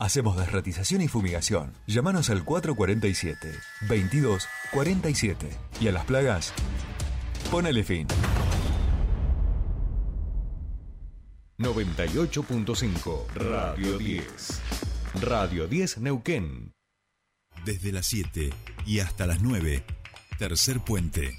Hacemos desratización y fumigación. Llámanos al 447 22 47 y a las plagas, ponele fin. 98.5 Radio 10. Radio 10 Neuquén. Desde las 7 y hasta las 9. Tercer puente.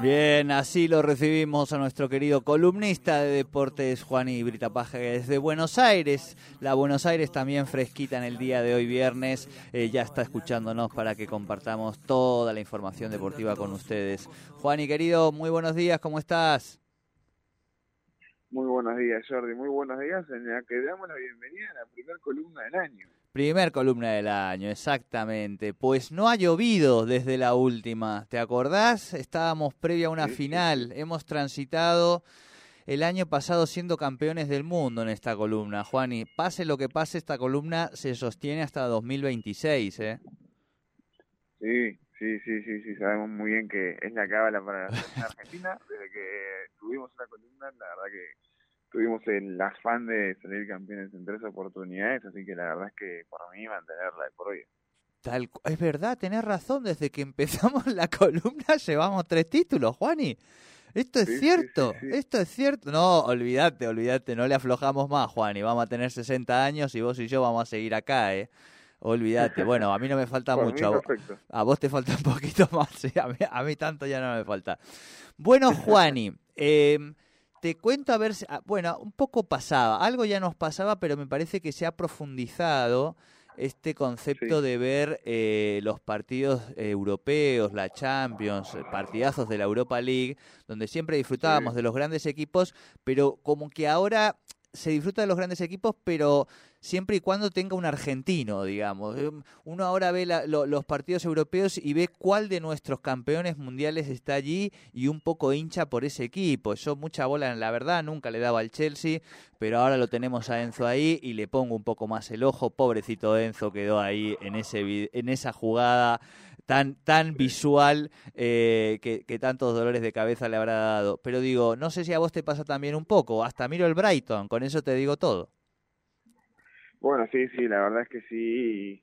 Bien, así lo recibimos a nuestro querido columnista de deportes, Juan Ibrita Paja, desde Buenos Aires. La Buenos Aires también fresquita en el día de hoy, viernes. Eh, ya está escuchándonos para que compartamos toda la información deportiva con ustedes. Juan y querido, muy buenos días, ¿cómo estás? Muy buenos días, Jordi. Muy buenos días. En la que damos la bienvenida a la primera columna del año. Primer columna del año, exactamente. Pues no ha llovido desde la última. ¿Te acordás? Estábamos previa a una final. Hemos transitado el año pasado siendo campeones del mundo en esta columna. Juan, y pase lo que pase, esta columna se sostiene hasta 2026, ¿eh? Sí, sí, sí, sí, sí. Sabemos muy bien que es la cábala para la argentina. Desde que tuvimos una columna, la verdad que tuvimos el afán de salir campeones en tres oportunidades. Así que la verdad es que por mí mantenerla de por hoy. Tal, es verdad, tenés razón. Desde que empezamos la columna llevamos tres títulos, Juani. Esto es Sí, cierto, sí, sí. esto es cierto. No, olvídate, olvídate, no le aflojamos más, Juani. Vamos a tener 60 años y vos y yo vamos a seguir acá, ¿eh? Olvídate. Bueno, a mí no me falta Por mucho. a vos- perfecto. A vos te falta un poquito más, sí, a, mí, a mí tanto ya no me falta. Bueno, Juani, eh, te cuento a ver, si- ah, bueno, un poco pasaba, algo ya nos pasaba, pero me parece que se ha profundizado este concepto Sí. de ver eh, los partidos eh, europeos, la Champions, eh, partidazos de la Europa League, donde siempre disfrutábamos Sí. de los grandes equipos, pero como que ahora se disfruta de los grandes equipos, pero siempre y cuando tenga un argentino, digamos. Eh, Uno ahora ve la- lo- los partidos europeos y ve cuál de nuestros campeones mundiales está allí y un poco hincha por ese equipo. Yo mucha bola, en la verdad, nunca le daba al Chelsea, pero ahora lo tenemos a Enzo ahí y le pongo un poco más el ojo. Pobrecito Enzo quedó ahí en, ese, en esa jugada tan, tan visual eh, que, que tantos dolores de cabeza le habrá dado. Pero digo, no sé si a vos te pasa también un poco. Hasta miro el Brighton, con eso te digo todo. Bueno, sí, sí, la verdad es que sí.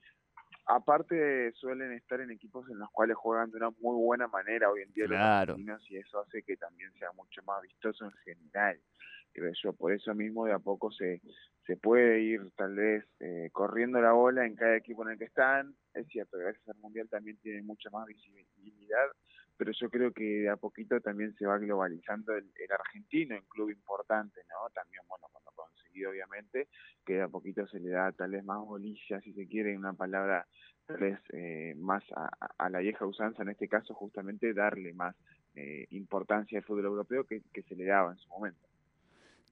Aparte suelen estar en equipos en los cuales juegan de una muy buena manera hoy en día Claro. los argentinos y eso hace que también sea mucho más vistoso en general. Yo, por eso mismo de a poco se, se puede ir tal vez eh, corriendo la bola en cada equipo en el que están. Es cierto, gracias al Mundial también tienen mucha más visibilidad, pero yo creo que de a poquito también se va globalizando el, el argentino en club importante, ¿no? También, bueno, cuando conseguido obviamente, que de a poquito se le da tal vez más bolilla, si se quiere, una palabra tal vez eh, más a- a la vieja usanza, en este caso justamente darle más eh, importancia al fútbol europeo que, que se le daba en su momento.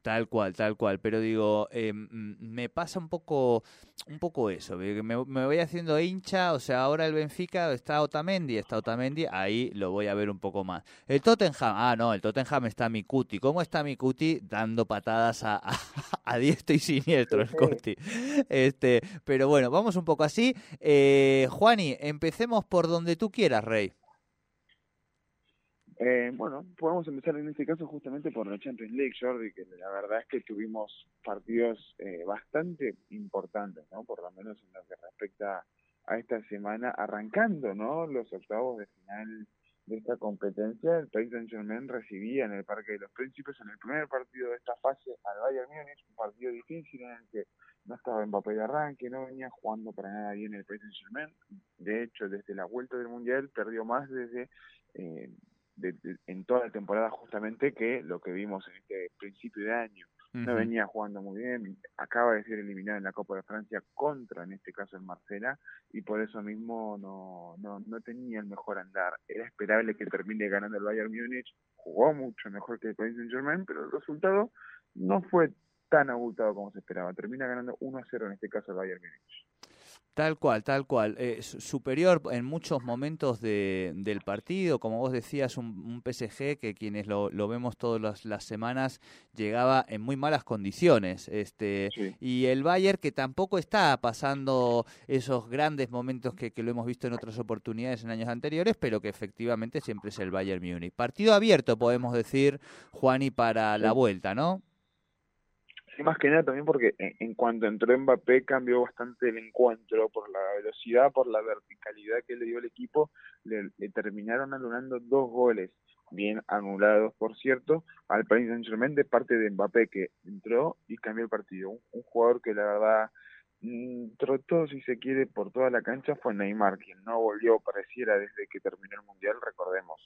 Tal cual, tal cual. Pero digo, eh, me pasa un poco, un poco eso. Me, me voy haciendo hincha. O sea, ahora el Benfica está Otamendi, está Otamendi. Ahí lo voy a ver un poco más. El Tottenham, ah, no, el Tottenham está mi cuti. ¿Cómo está mi cuti? Dando patadas a, a, a diestro y siniestro el cuti. Este, pero bueno, vamos un poco así. Eh, Juani, empecemos por donde tú quieras, Rey. Eh, bueno, podemos empezar en este caso justamente por la Champions League, Jordi, que la verdad es que tuvimos partidos eh, bastante importantes, ¿no? Por lo menos en lo que respecta a esta semana, arrancando, ¿no? Los octavos de final de esta competencia, el Paris Saint-Germain recibía en el Parque de los Príncipes en el primer partido de esta fase al Bayern Múnich, un partido difícil en el que no estaba Mbappé de arranque, no venía jugando para nada bien el Paris Saint-Germain. De hecho, desde la vuelta del Mundial perdió más desde eh, en toda la temporada justamente que lo que vimos en este principio de año. No venía jugando muy bien, acaba de ser eliminado en la Copa de Francia contra, en este caso, el Marcela, y por eso mismo no, no, no tenía el mejor andar. Era esperable que termine ganando el Bayern Múnich, jugó mucho mejor que el Paris Saint-Germain, pero el resultado no fue tan abultado como se esperaba. Termina ganando 1 a 0 en este caso el Bayern Múnich. Tal cual, tal cual. Eh, superior en muchos momentos de, del partido, como vos decías, un, PSG que quienes lo, lo vemos todas las, semanas llegaba en muy malas condiciones. Este, Y el Bayern que tampoco está pasando esos grandes momentos que, que, lo hemos visto en otras oportunidades en años anteriores, pero que efectivamente siempre es el Bayern Múnich. Partido abierto, podemos decir, Juani, para la vuelta, ¿no? Sí, más que nada también porque en, cuanto entró Mbappé cambió bastante el encuentro por la velocidad, por la verticalidad que le dio el equipo, le, terminaron anulando dos goles, bien anulados por cierto, al Paris Saint Germain de parte de Mbappé que entró y cambió el partido. Un, jugador que la verdad mm, trotó, si se quiere, por toda la cancha fue Neymar, quien no volvió, pareciera, desde que terminó el Mundial, recordemos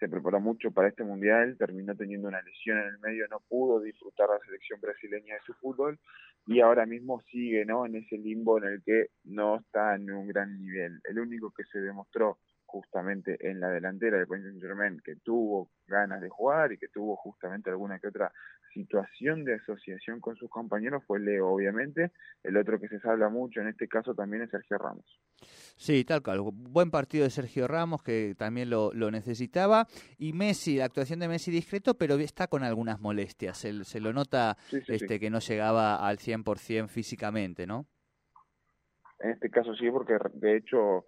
se preparó mucho para este mundial, terminó teniendo una lesión en el medio, no pudo disfrutar la selección brasileña de su fútbol y ahora mismo sigue ¿no? en ese limbo en el que no está en un gran nivel. El único que se demostró justamente en la delantera de Paris Saint Germain, que tuvo ganas de jugar y que tuvo justamente alguna que otra situación de asociación con sus compañeros, fue Leo, obviamente. El otro que se habla mucho en este caso también es Sergio Ramos. Sí, tal cual. Buen partido de Sergio Ramos, que también lo, necesitaba. Y Messi, la actuación de Messi discreto, pero está con algunas molestias. Se, se lo nota este que no llegaba al 100% físicamente, ¿no? En este caso sí, porque de hecho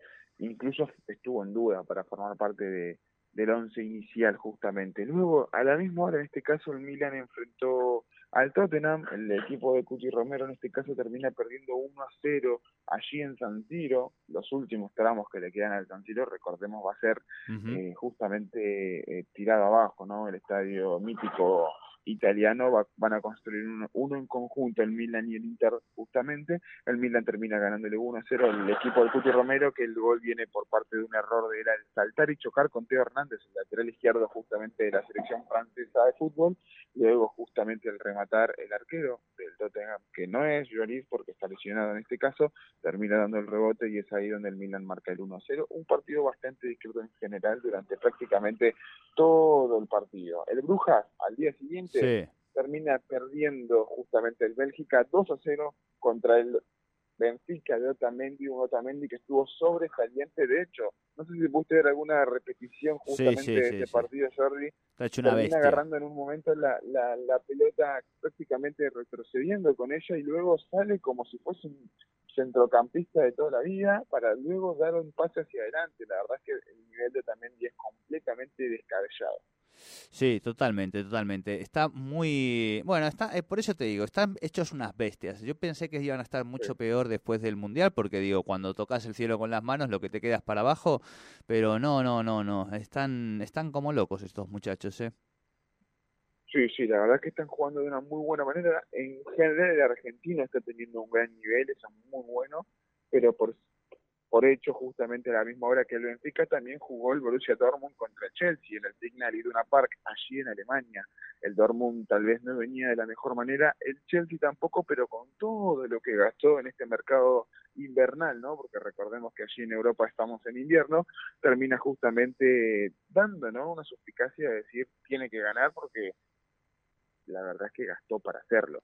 incluso estuvo en duda para formar parte de, del once inicial justamente. Luego, a la misma hora, en este caso, el Milan enfrentó al Tottenham, el equipo de Cuti Romero en este caso termina perdiendo 1 a 0 allí en San Siro, los últimos tramos que le quedan al San Siro, recordemos, va a ser eh, justamente eh, tirado abajo, ¿no? El estadio mítico italiano van a construir uno, en conjunto, el Milan y el Inter justamente. El Milan termina ganándole 1 a 0 al equipo del Cuti Romero, que el gol viene por parte de un error de él al saltar y chocar con Teo Hernández, el lateral izquierdo justamente de la selección francesa de fútbol. Luego justamente el rematar el arquero del Tottenham, que no es Lloris porque está lesionado en este caso, termina dando el rebote y es ahí donde el Milan marca el 1 a 0. Un partido bastante discreto en general durante prácticamente todo el partido. El Brujas al día siguiente termina perdiendo justamente el Bélgica 2 a 0 contra el Benfica de Otamendi, un Otamendi que estuvo sobresaliente, de hecho, no sé si pudiste ver alguna repetición justamente de ese partido, Jordi, termina agarrando en un momento la, la, la pelota prácticamente retrocediendo con ella y luego sale como si fuese un centrocampista de toda la vida para luego dar un pase hacia adelante. La verdad es que el nivel de Otamendi es completamente descabellado. Sí, totalmente, totalmente. Está muy, bueno, está, eh, por eso te digo, están hechos unas bestias. Yo pensé que iban a estar mucho peor después del mundial, porque digo, cuando tocas el cielo con las manos, lo que te quedas para abajo, pero no, no, no, no, están, están como locos estos muchachos, ¿eh? Sí, sí, la verdad es que están jugando de una muy buena manera. En general, el argentino está teniendo un gran nivel, es muy bueno, pero por por hecho, justamente a la misma hora que el Benfica también jugó el Borussia Dortmund contra Chelsea en el Signal Iduna Park, allí en Alemania. El Dortmund tal vez no venía de la mejor manera, el Chelsea tampoco, pero con todo lo que gastó en este mercado invernal, ¿no? Porque recordemos que allí en Europa estamos en invierno, termina justamente dando, ¿no? Una suspicacia de decir tiene que ganar porque la verdad es que gastó para hacerlo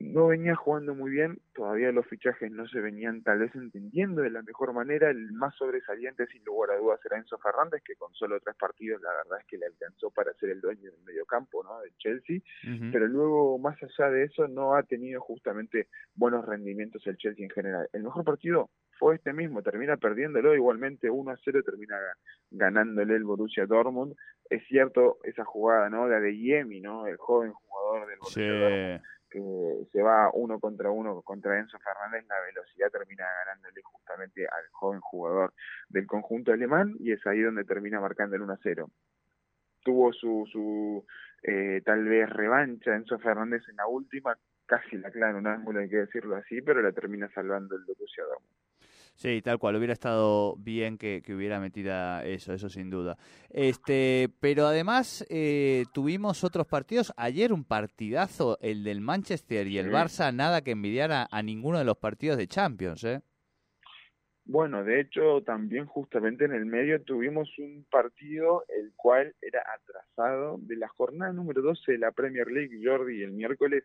no venía jugando muy bien, todavía los fichajes no se venían tal vez entendiendo de la mejor manera, el más sobresaliente sin lugar a dudas era Enzo Fernández, que con solo tres partidos la verdad es que le alcanzó para ser el dueño del mediocampo ¿no? del Chelsea, pero luego más allá de eso no ha tenido justamente buenos rendimientos el Chelsea en general. El mejor partido fue este mismo, termina perdiéndolo igualmente 1 a 0, termina ganándole el Borussia Dortmund. Es cierto esa jugada, ¿no? La de Yemi, ¿no? El joven jugador del Borussia Dortmund que se va uno contra uno contra Enzo Fernández, la velocidad termina ganándole justamente al joven jugador del conjunto alemán y es ahí donde termina marcando el 1-0. Tuvo su, su eh, tal vez revancha Enzo Fernández en la última casi la clava en un ángulo, hay que decirlo así, pero la termina salvando el Dortmund. Sí, tal cual, hubiera estado bien que, que hubiera metida eso, eso sin duda. Este, pero además eh, tuvimos otros partidos. Ayer un partidazo, el del Manchester y el. Barça, nada que envidiar a, a ninguno de los partidos de Champions, ¿eh? Bueno, de hecho, también justamente en el medio tuvimos un partido el cual era atrasado de la jornada número 12 de la Premier League, Jordi, el miércoles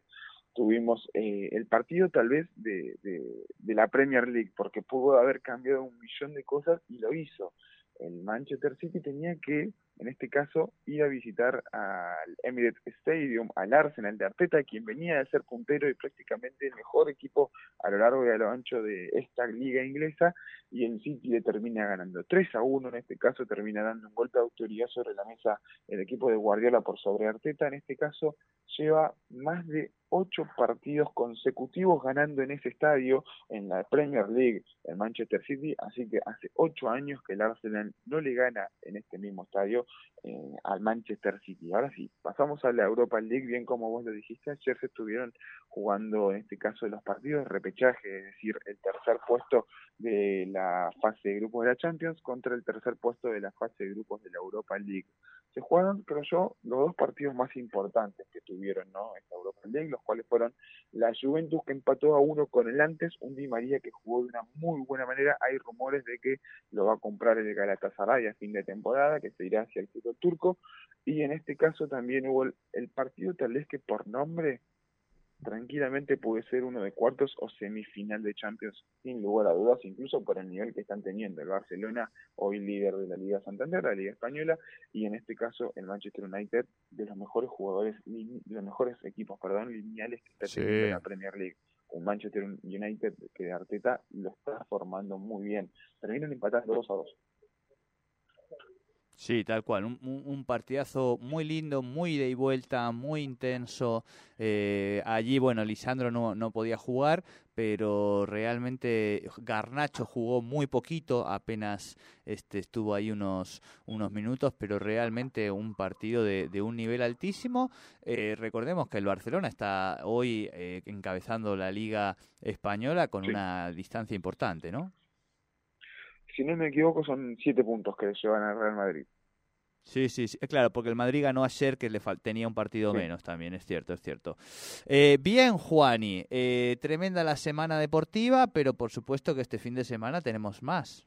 tuvimos eh, el partido tal vez de, de, de la Premier League, porque pudo haber cambiado un millón de cosas y lo hizo. El Manchester City tenía que, en este caso, ir a visitar al Emirates Stadium, al Arsenal de Arteta, quien venía de ser puntero y prácticamente el mejor equipo a lo largo y a lo ancho de esta liga inglesa, y el City le termina ganando. 3 a 1, en este caso termina dando un golpe de autoridad sobre la mesa el equipo de Guardiola por sobre Arteta, en este caso lleva más de ocho partidos consecutivos ganando en ese estadio, en la Premier League, el Manchester City, así que hace ocho años que el Arsenal no le gana en este mismo estadio eh, al Manchester City. Ahora sí, pasamos a la Europa League, bien como vos lo dijiste, ayer se estuvieron jugando en este caso los partidos de repechaje, es decir, el tercer puesto de la fase de grupos de la Champions contra el tercer puesto de la fase de grupos de la Europa League. Se jugaron, creo yo, los dos partidos más importantes que tuvieron ¿no? esta Europa League, los cuales fueron la Juventus que empató a uno con el antes, un Di María que jugó de una muy buena manera, hay rumores de que lo va a comprar el Galatasaray a fin de temporada, que se irá hacia el fútbol turco, y en este caso también hubo el, el partido tal vez que por nombre tranquilamente puede ser uno de cuartos o semifinal de Champions, sin lugar a dudas, incluso por el nivel que están teniendo el Barcelona, hoy líder de la Liga Santander, la Liga Española, y en este caso el Manchester United, de los mejores jugadores, de los mejores equipos, perdón, lineales que está Sí. teniendo la Premier League. Un Manchester United que de Arteta lo está formando muy bien. Terminan empatando 2 a 2. Sí, tal cual. Un, partidazo muy lindo, muy de y vuelta, muy intenso. Eh, allí, bueno, Lisandro no, no podía jugar, pero realmente Garnacho jugó muy poquito, apenas este, estuvo ahí unos, unos minutos, pero realmente un partido de, de un nivel altísimo. Eh, recordemos que el Barcelona está hoy eh, encabezando la Liga Española con Sí. una distancia importante, ¿no? Si no me equivoco, son 7 puntos que le llevan al Real Madrid. Sí, sí, sí, eh, claro, porque el Madrid ganó ayer que le tenía un partido Sí. menos también, es cierto, es cierto. Eh, bien, Juani, eh, tremenda la semana deportiva, pero por supuesto que este fin de semana tenemos más.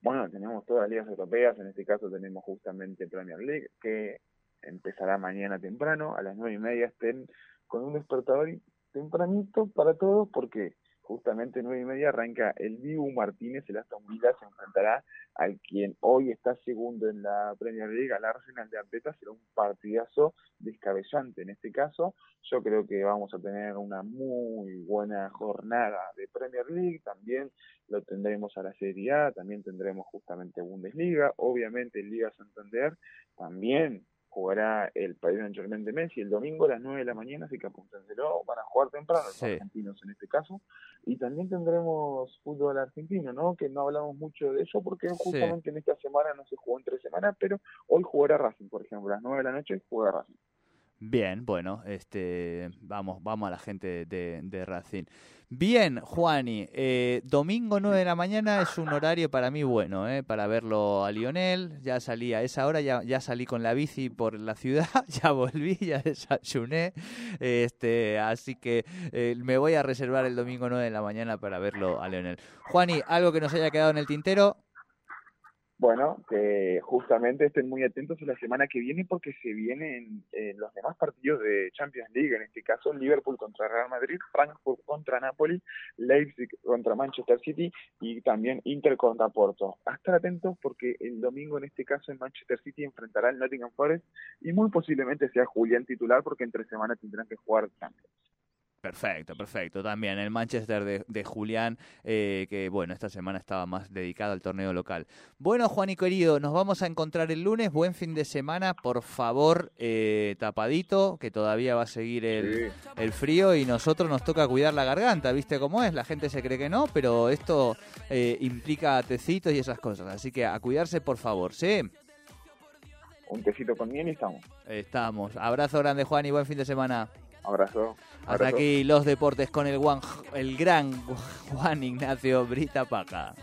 Bueno, tenemos todas las ligas europeas, en este caso tenemos justamente Premier League, que empezará mañana temprano, a las nueve y media estén con un despertador tempranito para todos, porque justamente nueve y media arranca el Dibu Martínez, el Aston Villa se enfrentará al quien hoy está segundo en la Premier League, al Arsenal de Arteta, será un partidazo descabellante en este caso. Yo creo que vamos a tener una muy buena jornada de Premier League, también lo tendremos a la Serie A, también tendremos justamente Bundesliga, obviamente Liga Santander, también jugará el Paris Saint Germain de Messi el domingo a las 9 de la mañana, así que apúntenselo, van a jugar temprano los Sí. argentinos en este caso, y también tendremos fútbol argentino, ¿no? Que no hablamos mucho de eso porque justamente en esta semana no se jugó entre semanas, pero hoy jugará Racing, por ejemplo, a las 9 de la noche juega Racing. Bien, bueno, este, vamos, vamos a la gente de, de Racing. Bien, Juani, eh, domingo 9 de la mañana es un horario para mí bueno, eh, para verlo a Lionel. Ya salí a esa hora, ya, ya salí con la bici por la ciudad, ya volví, ya desayuné. Este, así que eh, me voy a reservar el domingo 9 de la mañana para verlo a Lionel. Juani, algo que nos haya quedado en el tintero. Bueno, que justamente estén muy atentos la semana que viene porque se vienen eh, los demás partidos de Champions League, en este caso Liverpool contra Real Madrid, Frankfurt contra Napoli, Leipzig contra Manchester City y también Inter contra Porto. A estar atentos porque el domingo en este caso en Manchester City enfrentará al Nottingham Forest y muy posiblemente sea Julián titular porque entre semana tendrán que jugar Champions. Perfecto, perfecto. También el Manchester de, de Julián, eh, que bueno, esta semana estaba más dedicado al torneo local. Bueno, Juan y querido, nos vamos a encontrar el lunes. Buen fin de semana, por favor, eh, tapadito, que todavía va a seguir el, el frío y nosotros nos toca cuidar la garganta, ¿viste cómo es? La gente se cree que no, pero esto eh, implica tecitos y esas cosas. Así que a cuidarse, por favor, ¿sí? Un tecito con miel y estamos. Estamos. Abrazo grande, Juan, y buen fin de semana. Abrazo. Hasta abrazo. aquí los deportes con el, Juan, el gran Juan Ignacio Brita Paca.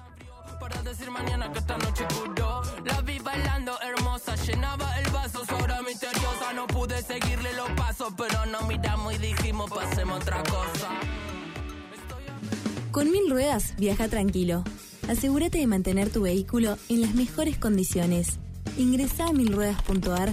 Para decir mañana que esta noche curó La vi bailando hermosa, llenaba el vaso Su aura misteriosa, no pude seguirle los pasos Pero nos miramos y dijimos pasemos otra cosa Con mil ruedas, viaja tranquilo. Asegúrate de mantener tu vehículo en las mejores condiciones. Ingresa a milruedas.ar